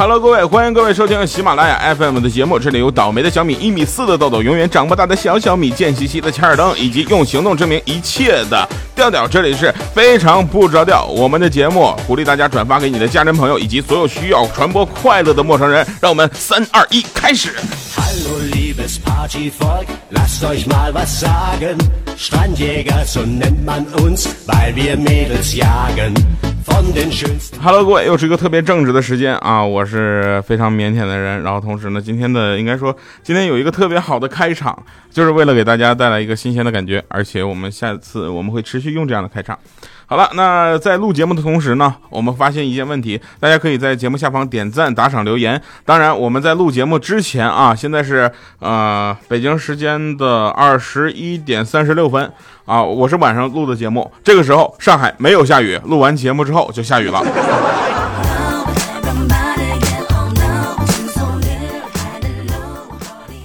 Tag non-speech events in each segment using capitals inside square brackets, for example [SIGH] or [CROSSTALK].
Hello，各位，欢迎各位收听喜马拉雅 FM 的节目。这里有倒霉的小米，一米四的豆豆，永远长不大的小小米，贱兮兮的切尔登，以及用行动证明一切的调调。这里是非常不着调，我们的节目鼓励大家转发给你的家人朋友以及所有需要传播快乐的陌生人。让我们三二一，开始。Hello. Hello，各位，又是一个特别正直的时间啊！我是非常腼腆的人，然后同时呢，今天的应该说今天有一个特别好的开场，就是为了给大家带来一个新鲜的感觉，而且我们下次我们会持续用这样的开场。好了，那在录节目的同时呢，我们发现一件问题，大家可以在节目下方点赞、打赏、留言。当然，我们在录节目之前啊，现在是呃北京时间的二十一点三十六分啊，我是晚上录的节目，这个时候上海没有下雨，录完节目之后就下雨了。[LAUGHS]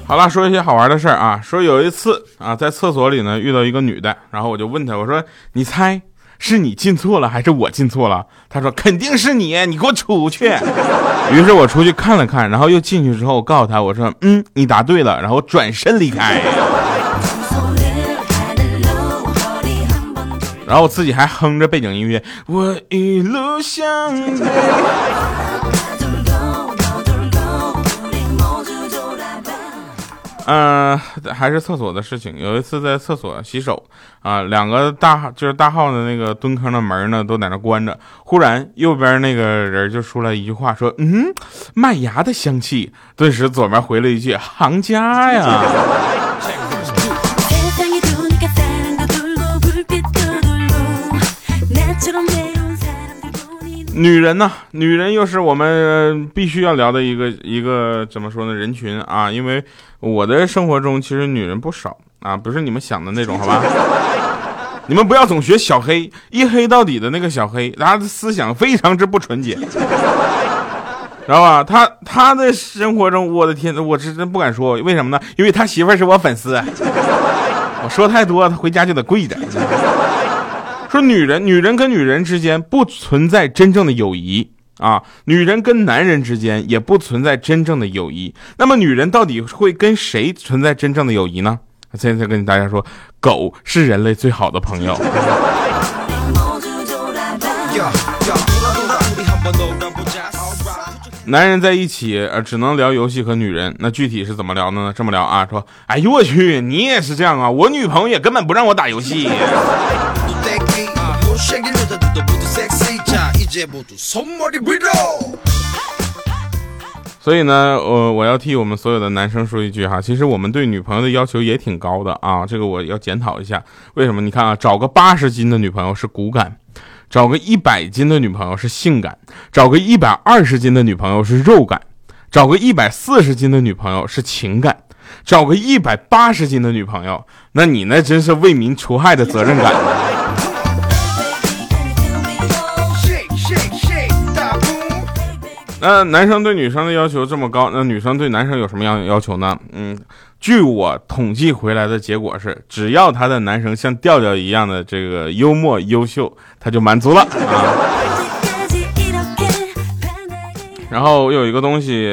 好了，说一些好玩的事儿啊，说有一次啊，在厕所里呢遇到一个女的，然后我就问她，我说你猜。是你进错了还是我进错了？他说肯定是你，你给我出去。[LAUGHS] 于是我出去看了看，然后又进去之后，我告诉他，我说嗯，你答对了，然后转身离开。然后我自己还哼着背景音乐，我一路向北。嗯，还是厕所的事情。有一次在厕所洗手，啊，两个大就是大号的那个蹲坑的门呢都在那关着。忽然右边那个人就出来一句话，说：“嗯，麦芽的香气。”顿时左边回了一句：“行家呀。”女人呢？女人又是我们必须要聊的一个一个怎么说呢？人群啊，因为我的生活中其实女人不少啊，不是你们想的那种，[LAUGHS] 好吧？你们不要总学小黑，一黑到底的那个小黑，他的思想非常之不纯洁，知道吧？他他的生活中，我的天，我是真不敢说，为什么呢？因为他媳妇是我粉丝，[LAUGHS] 我说太多，他回家就得跪着。说女人，女人跟女人之间不存在真正的友谊啊，女人跟男人之间也不存在真正的友谊。那么女人到底会跟谁存在真正的友谊呢？现在跟大家说，狗是人类最好的朋友。男人在一起，呃，只能聊游戏和女人。那具体是怎么聊的呢？这么聊啊，说，哎呦我去，你也是这样啊？我女朋友也根本不让我打游戏。所以呢，我我要替我们所有的男生说一句哈，其实我们对女朋友的要求也挺高的啊，这个我要检讨一下。为什么？你看啊，找个八十斤的女朋友是骨感。找个一百斤的女朋友是性感，找个一百二十斤的女朋友是肉感，找个一百四十斤的女朋友是情感，找个一百八十斤的女朋友，那你那真是为民除害的责任感。那男生对女生的要求这么高，那女生对男生有什么样要求呢？嗯。据我统计回来的结果是，只要他的男生像调调一样的这个幽默优秀，他就满足了啊。然后有一个东西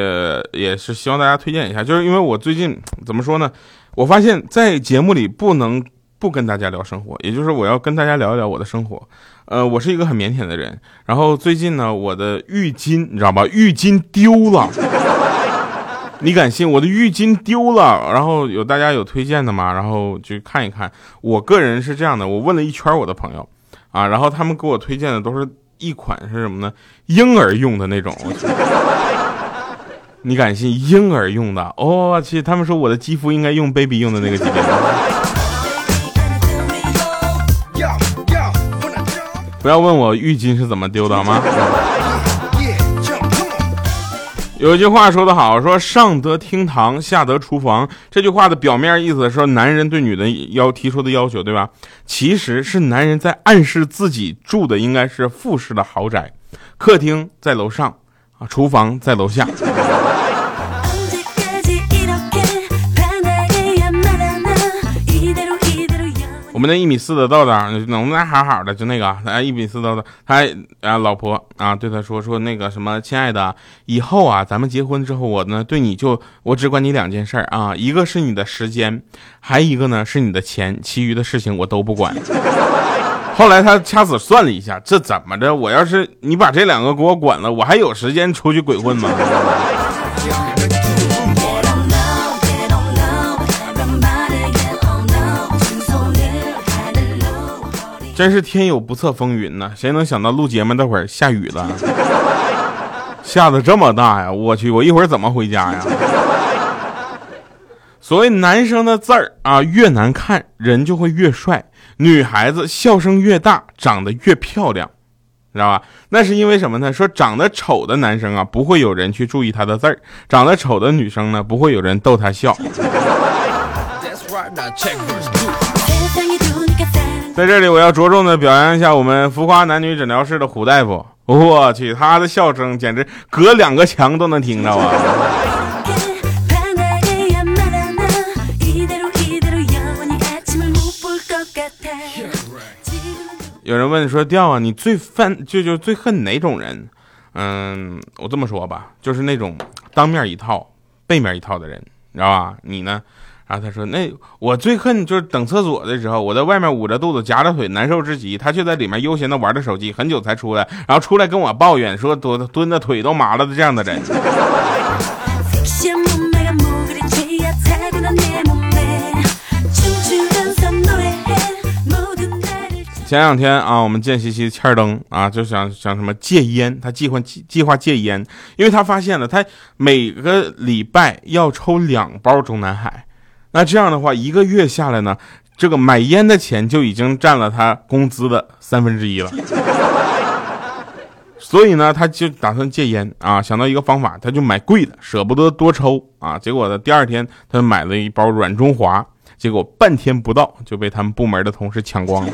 也是希望大家推荐一下，就是因为我最近怎么说呢？我发现，在节目里不能不跟大家聊生活，也就是我要跟大家聊一聊我的生活。呃，我是一个很腼腆的人，然后最近呢，我的浴巾你知道吧？浴巾丢了。[LAUGHS] 你敢信我的浴巾丢了？然后有大家有推荐的吗？然后去看一看。我个人是这样的，我问了一圈我的朋友，啊，然后他们给我推荐的都是一款是什么呢？婴儿用的那种。[LAUGHS] 你敢信婴儿用的？我去，他们说我的肌肤应该用 baby 用的那个级别。不要问我浴巾是怎么丢的好吗？有句话说得好，说上得厅堂，下得厨房。这句话的表面意思说男人对女的要提出的要求，对吧？其实是男人在暗示自己住的应该是复式的豪宅，客厅在楼上，啊，厨房在楼下。们那一米四的豆豆，能不能好好的？就那个，哎，一米四豆豆，他啊，老婆啊，对他说说那个什么，亲爱的，以后啊，咱们结婚之后，我呢对你就我只管你两件事啊，一个是你的时间，还一个呢是你的钱，其余的事情我都不管。[LAUGHS] 后来他掐指算了一下，这怎么着？我要是你把这两个给我管了，我还有时间出去鬼混吗？[LAUGHS] 真是天有不测风云呐！谁能想到录节目那会儿下雨了，下的这么大呀！我去，我一会儿怎么回家呀？[LAUGHS] 所谓男生的字儿啊，越难看人就会越帅；女孩子笑声越大，长得越漂亮，知道吧？那是因为什么呢？说长得丑的男生啊，不会有人去注意他的字儿；长得丑的女生呢，不会有人逗他笑。[LAUGHS] 在这里，我要着重的表扬一下我们浮夸男女诊疗室的胡大夫。我去，他的笑声简直隔两个墙都能听着啊！[LAUGHS] 有人问说：“调啊，你最犯就就最恨哪种人？”嗯，我这么说吧，就是那种当面一套背面一套的人，你知道吧？你呢？然后他说：“那我最恨就是等厕所的时候，我在外面捂着肚子夹着腿难受至极，他却在里面悠闲的玩着手机，很久才出来，然后出来跟我抱怨说蹲蹲的腿都麻了的这样的人。”前两天啊，我们见西西欠灯啊，就想想什么戒烟，他计划计计划戒烟，因为他发现了他每个礼拜要抽两包中南海。那这样的话，一个月下来呢，这个买烟的钱就已经占了他工资的三分之一了。所以呢，他就打算戒烟啊，想到一个方法，他就买贵的，舍不得多抽啊。结果呢，第二天他买了一包软中华，结果半天不到就被他们部门的同事抢光了。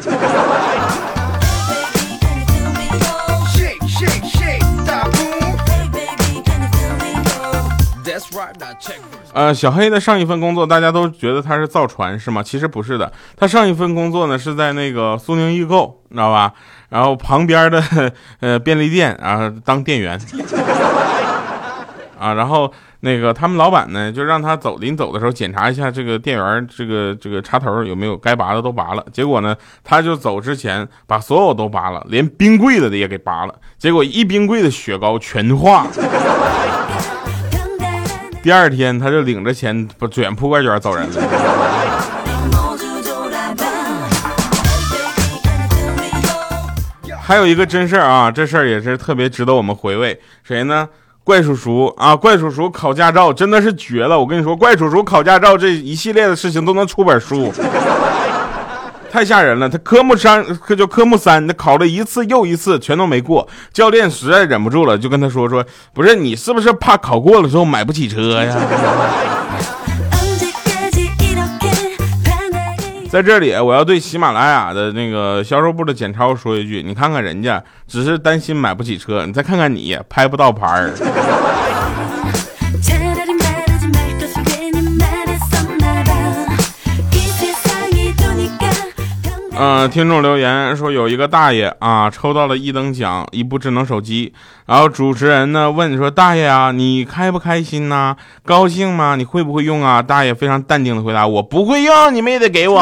呃，小黑的上一份工作，大家都觉得他是造船是吗？其实不是的，他上一份工作呢是在那个苏宁易购，你知道吧？然后旁边的 [LAUGHS] 呃便利店啊当店员，啊，然后那个他们老板呢就让他走，临走的时候检查一下这个店员这个这个插头有没有该拔的都拔了。结果呢，他就走之前把所有都拔了，连冰柜的也给拔了。结果一冰柜的雪糕全化。第二天，他就领着钱不卷铺盖卷走人了。还有一个真事儿啊，这事儿也是特别值得我们回味。谁呢？怪叔叔啊！怪叔叔考驾照真的是绝了。我跟你说，怪叔叔考驾照这一系列的事情都能出本书。太吓人了！他科目三，科就科目三，他考了一次又一次，全都没过。教练实在忍不住了，就跟他说说：“不是你是不是怕考过了之后买不起车呀？”在这里，我要对喜马拉雅的那个销售部的简超说一句：你看看人家，只是担心买不起车，你再看看你，拍不到牌儿。嗯，听众留言说有一个大爷啊抽到了一等奖，一部智能手机。然后主持人呢问说：“大爷啊，你开不开心呐？高兴吗？你会不会用啊？”大爷非常淡定的回答：“我不会用，你们也得给我。”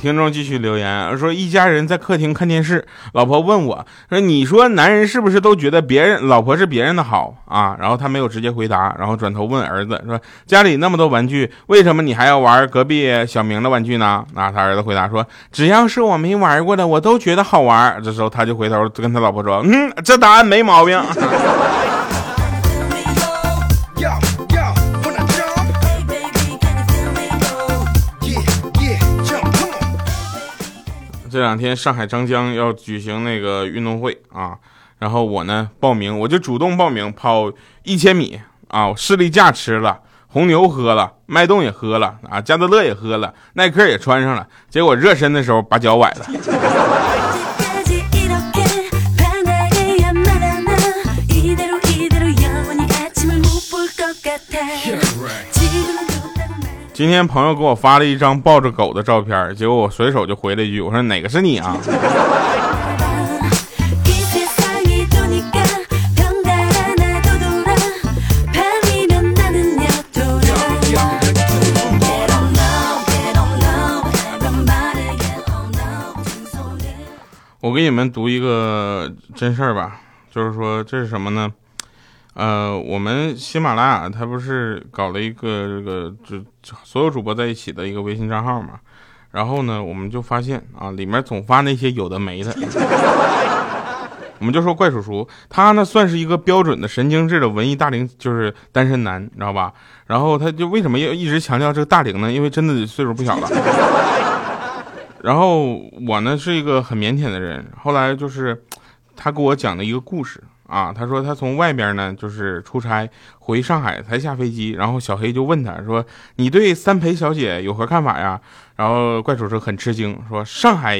听众继续留言说：“一家人在客厅看电视，老婆问我说：‘你说男人是不是都觉得别人老婆是别人的好啊？’然后他没有直接回答，然后转头问儿子说：‘家里那么多玩具，为什么你还要玩隔壁小明的玩具呢？’啊，他儿子回答说：‘只要是我没玩过的，我都觉得好玩。’这时候他就回头跟他老婆说：‘嗯，这答案没毛病。’” [LAUGHS] 这两天上海张江要举行那个运动会啊，然后我呢报名，我就主动报名跑一千米啊，士力架吃了，红牛喝了，脉动也喝了啊，加德乐也喝了，耐克也穿上了，结果热身的时候把脚崴了。今天朋友给我发了一张抱着狗的照片，结果我随手就回了一句：“我说哪个是你啊？” [LAUGHS] 我给你们读一个真事儿吧，就是说这是什么呢？呃，我们喜马拉雅它不是搞了一个这个就所有主播在一起的一个微信账号嘛？然后呢，我们就发现 [LAUGHS] 啊，里面总发那些有的没的。我们就说怪叔叔，他呢算是一个标准的神经质的文艺大龄，就是单身男，你知道吧？然后他就为什么要一直强调这个大龄呢？因为真的岁数不小了。[LAUGHS] 然后我呢是一个很腼腆的人，后来就是他给我讲的一个故事啊，他说他从外边呢就是出差回上海才下飞机，然后小黑就问他说：“你对三陪小姐有何看法呀？”然后怪叔叔很吃惊说：“上海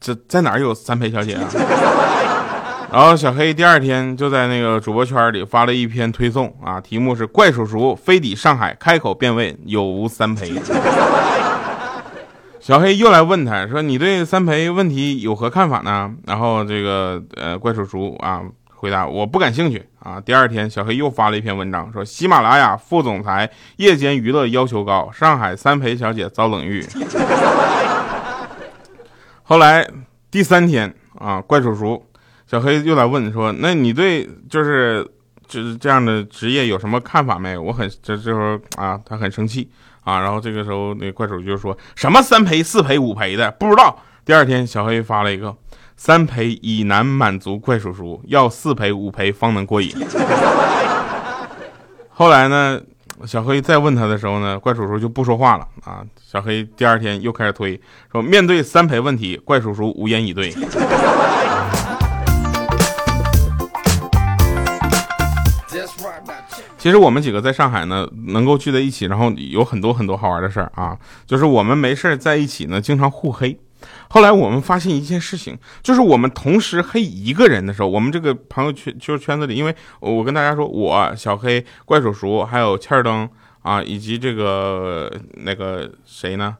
这在哪儿有三陪小姐啊？” [LAUGHS] 然后小黑第二天就在那个主播圈里发了一篇推送啊，题目是“怪叔叔飞抵上海，开口便问有无三陪”。小黑又来问他说：“你对三陪问题有何看法呢？”然后这个呃怪叔叔啊回答：“我不感兴趣啊。”第二天，小黑又发了一篇文章说：“喜马拉雅副总裁夜间娱乐要求高，上海三陪小姐遭冷遇。[LAUGHS] ”后来第三天啊，怪叔叔小黑又来问说：“那你对就是就是这样的职业有什么看法没有？”我很这这时候啊，他很生气。啊，然后这个时候那怪手就说什么三陪四陪五陪的不知道。第二天小黑发了一个三陪已难满足怪叔叔，要四陪五陪方能过瘾。[LAUGHS] 后来呢，小黑再问他的时候呢，怪叔叔就不说话了啊。小黑第二天又开始推说面对三陪问题，怪叔叔无言以对。其实我们几个在上海呢，能够聚在一起，然后有很多很多好玩的事儿啊。就是我们没事儿在一起呢，经常互黑。后来我们发现一件事情，就是我们同时黑一个人的时候，我们这个朋友圈就是圈子里，因为我跟大家说，我小黑、怪叔叔还有欠儿灯啊，以及这个那个谁呢？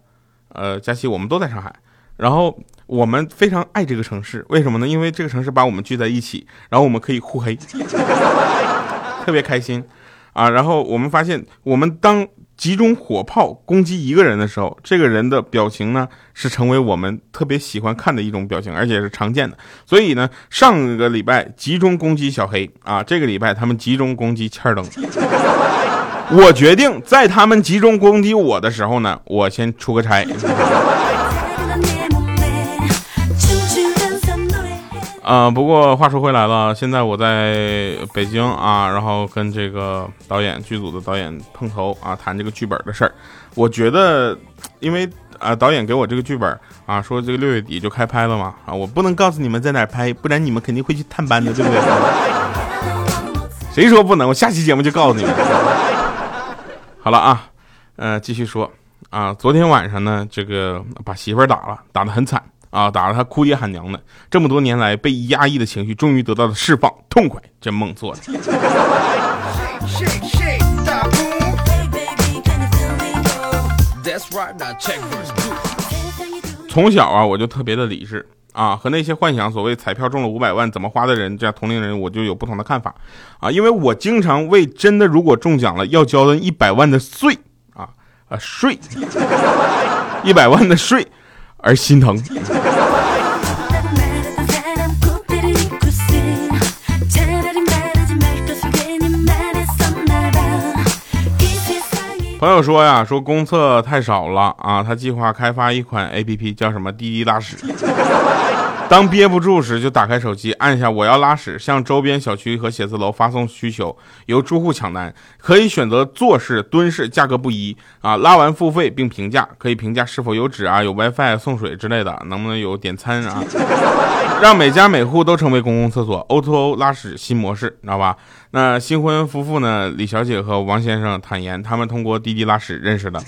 呃，佳琪，我们都在上海。然后我们非常爱这个城市，为什么呢？因为这个城市把我们聚在一起，然后我们可以互黑，[LAUGHS] 特别开心。啊，然后我们发现，我们当集中火炮攻击一个人的时候，这个人的表情呢，是成为我们特别喜欢看的一种表情，而且是常见的。所以呢，上个礼拜集中攻击小黑啊，这个礼拜他们集中攻击欠灯。我决定在他们集中攻击我的时候呢，我先出个差。啊，不过话说回来了，现在我在北京啊，然后跟这个导演剧组的导演碰头啊，谈这个剧本的事儿。我觉得，因为啊，导演给我这个剧本啊，说这个六月底就开拍了嘛，啊，我不能告诉你们在哪拍，不然你们肯定会去探班的，对不对？谁说不能？我下期节目就告诉你们。好了啊，呃，继续说啊，昨天晚上呢，这个把媳妇儿打了，打得很惨。啊！打得他哭爹喊娘的，这么多年来被压抑的情绪终于得到了释放，痛快，这梦做的。从小啊，我就特别的理智啊，和那些幻想所谓彩票中了五百万怎么花的人，这样同龄人我就有不同的看法啊，因为我经常为真的如果中奖了要交的一百万的税啊啊税，一百万的税。而心疼。朋友说呀，说公厕太少了啊，他计划开发一款 A P P，叫什么滴滴拉屎。当憋不住时，就打开手机，按下我要拉屎，向周边小区和写字楼发送需求，由住户抢单，可以选择坐式、蹲式，价格不一啊。拉完付费并评价，可以评价是否有纸啊，有 WiFi 送水之类的，能不能有点餐啊？[LAUGHS] 让每家每户都成为公共厕所，O to O 拉屎新模式，知道吧？那新婚夫妇呢？李小姐和王先生坦言，他们通过滴滴拉屎认识的。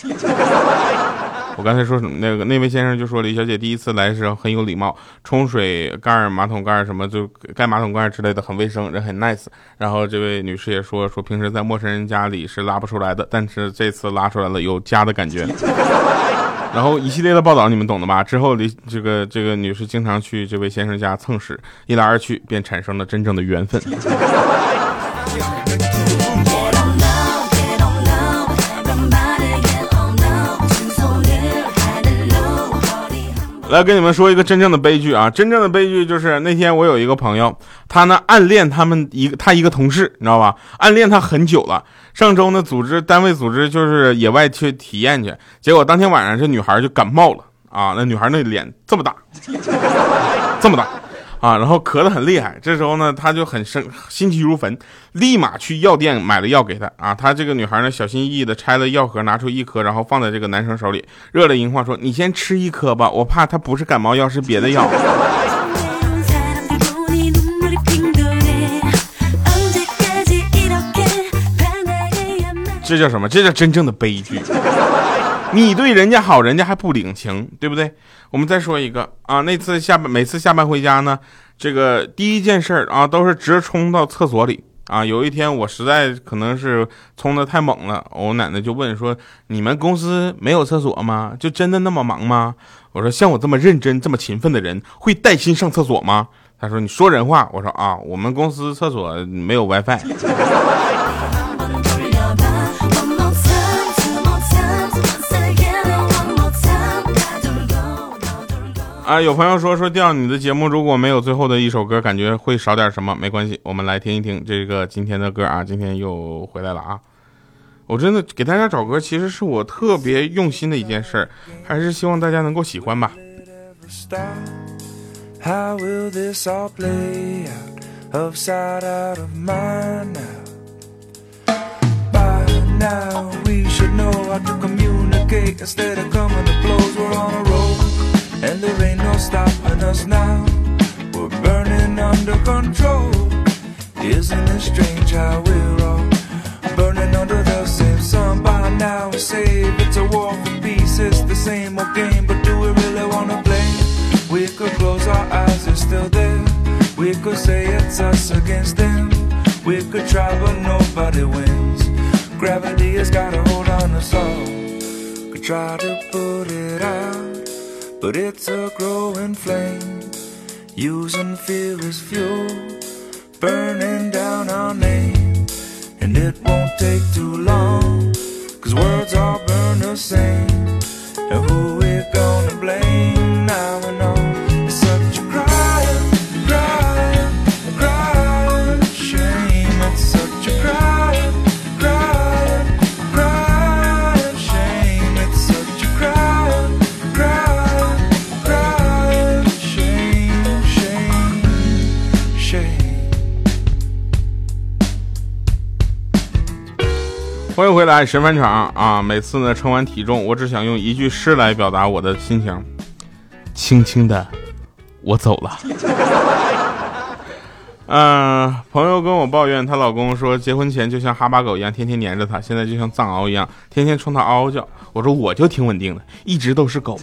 我刚才说什么？那个那位先生就说李小姐第一次来时候很有礼貌，冲水盖、马桶盖什么就盖马桶盖之类的很卫生，人很 nice。然后这位女士也说说平时在陌生人家里是拉不出来的，但是这次拉出来了，有家的感觉。[LAUGHS] 然后一系列的报道你们懂的吧？之后李这个这个女士经常去这位先生家蹭屎，一来二去便产生了真正的缘分。来跟你们说一个真正的悲剧啊！真正的悲剧就是那天我有一个朋友，他呢暗恋他们一个他一个同事，你知道吧？暗恋他很久了。上周呢，组织单位组织就是野外去体验去，结果当天晚上这女孩就感冒了啊！那女孩那脸这么大，这么大。啊，然后咳得很厉害，这时候呢，他就很生心急如焚，立马去药店买了药给他。啊，他这个女孩呢，小心翼翼的拆了药盒，拿出一颗，然后放在这个男生手里，热泪盈眶说：“你先吃一颗吧，我怕它不是感冒药，是别的药。” [LAUGHS] 这叫什么？这叫真正的悲剧。你对人家好，人家还不领情，对不对？我们再说一个啊，那次下班，每次下班回家呢，这个第一件事啊，都是直冲到厕所里啊。有一天我实在可能是冲的太猛了，我奶奶就问说：“你们公司没有厕所吗？就真的那么忙吗？”我说：“像我这么认真、这么勤奋的人，会带薪上厕所吗？”他说：“你说人话。”我说：“啊，我们公司厕所没有 WiFi。”啊，有朋友说说调你的节目如果没有最后的一首歌，感觉会少点什么？没关系，我们来听一听这个今天的歌啊，今天又回来了啊！我真的给大家找歌，其实是我特别用心的一件事，还是希望大家能够喜欢吧。And there ain't no stopping us now. We're burning under control. Isn't it strange how we're all burning under the same sun by now? We say it's a war for peace, it's the same old game, but do we really wanna play? We could close our eyes, it's still there. We could say it's us against them. We could try, but nobody wins. Gravity has got a hold on us all. Could try to put it out but it's a growing flame, using fear as fuel, burning down our name. And it won't take too long, cause words all burn the same. And who we gonna blame now and on? 来，神返场啊！每次呢称完体重，我只想用一句诗来表达我的心情：轻轻的，我走了。嗯、[LAUGHS] 朋友跟我抱怨，她老公说结婚前就像哈巴狗一样，天天黏着她，现在就像藏獒一样，天天冲她嗷嗷叫。我说我就挺稳定的，一直都是狗。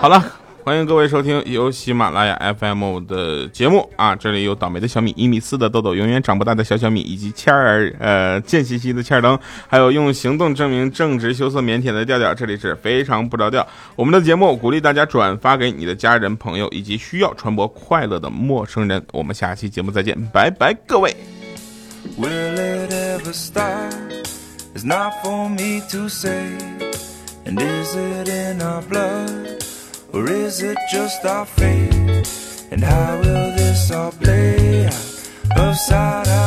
好了。欢迎各位收听由喜马拉雅 FM 的节目啊！这里有倒霉的小米，一米四的豆豆，永远长不大的小小米，以及欠儿呃贱兮兮的欠儿灯，还有用行动证明正直、羞涩、腼腆的调调。这里是非常不着调。我们的节目鼓励大家转发给你的家人、朋友以及需要传播快乐的陌生人。我们下期节目再见，拜拜，各位。Will it ever stop? is not for me to say. And is it in our blood? Or is it just our fate? And how will this all play out? Mind.